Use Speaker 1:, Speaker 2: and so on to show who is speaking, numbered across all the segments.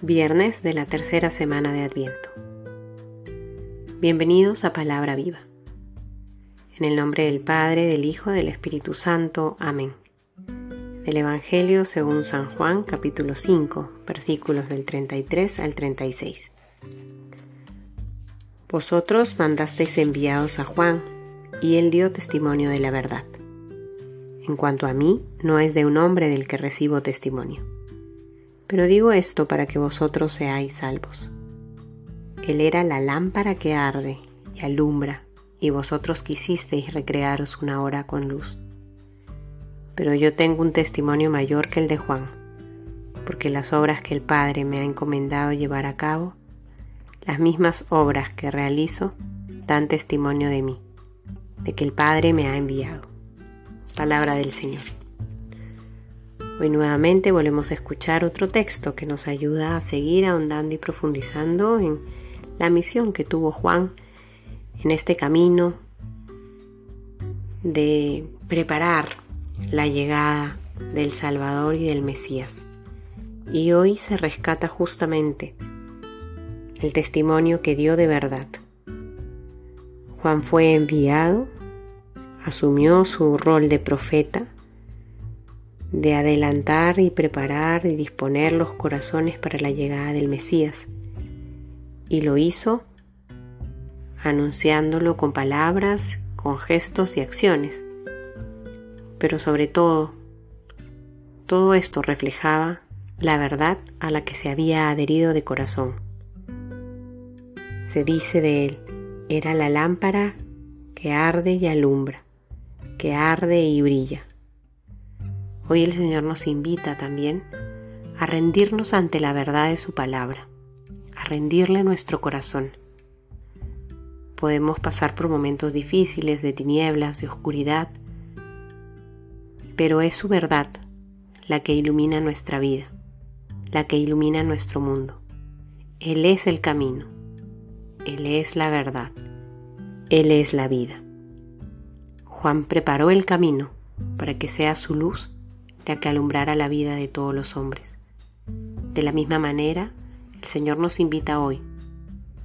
Speaker 1: viernes de la tercera semana de Adviento. Bienvenidos a Palabra Viva. En el nombre del Padre, del Hijo, del Espíritu Santo. Amén. Del Evangelio según San Juan, capítulo 5, versículos del 33 al 36. Vosotros mandasteis enviados a Juan, y él dio testimonio de la verdad. En cuanto a mí, no es de un hombre del que recibo testimonio pero digo esto para que vosotros seáis salvos. Él era la lámpara que arde y alumbra, y vosotros quisisteis recrearos una hora con luz. Pero yo tengo un testimonio mayor que el de Juan, porque las obras que el Padre me ha encomendado llevar a cabo, las mismas obras que realizo, dan testimonio de mí, de que el Padre me ha enviado. Palabra del Señor. Hoy nuevamente volvemos a escuchar otro texto que nos ayuda a seguir ahondando y profundizando en la misión que tuvo Juan en este camino de preparar la llegada del Salvador y del Mesías. Y hoy se rescata justamente el testimonio que dio de verdad. Juan fue enviado, asumió su rol de profeta, de adelantar y preparar y disponer los corazones para la llegada del Mesías. Y lo hizo anunciándolo con palabras, con gestos y acciones. Pero sobre todo, todo esto reflejaba la verdad a la que se había adherido de corazón. Se dice de él, era la lámpara que arde y alumbra, que arde y brilla. Hoy el Señor nos invita también a rendirnos ante la verdad de su palabra, a rendirle nuestro corazón. Podemos pasar por momentos difíciles de tinieblas, de oscuridad, pero es su verdad la que ilumina nuestra vida, la que ilumina nuestro mundo. Él es el camino, Él es la verdad, Él es la vida. Juan preparó el camino para que sea su luz que alumbrara la vida de todos los hombres. De la misma manera, el Señor nos invita hoy,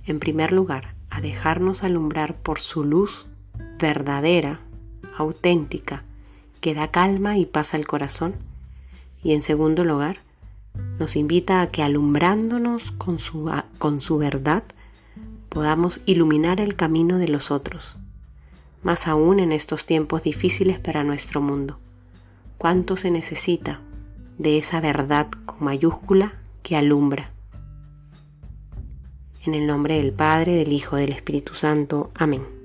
Speaker 1: en primer lugar, a dejarnos alumbrar por su luz verdadera, auténtica, que da calma y paz al corazón. Y en segundo lugar, nos invita a que alumbrándonos con su, con su verdad, podamos iluminar el camino de los otros, más aún en estos tiempos difíciles para nuestro mundo cuánto se necesita de esa verdad con mayúscula que alumbra. En el nombre del Padre, del Hijo, del Espíritu Santo. Amén.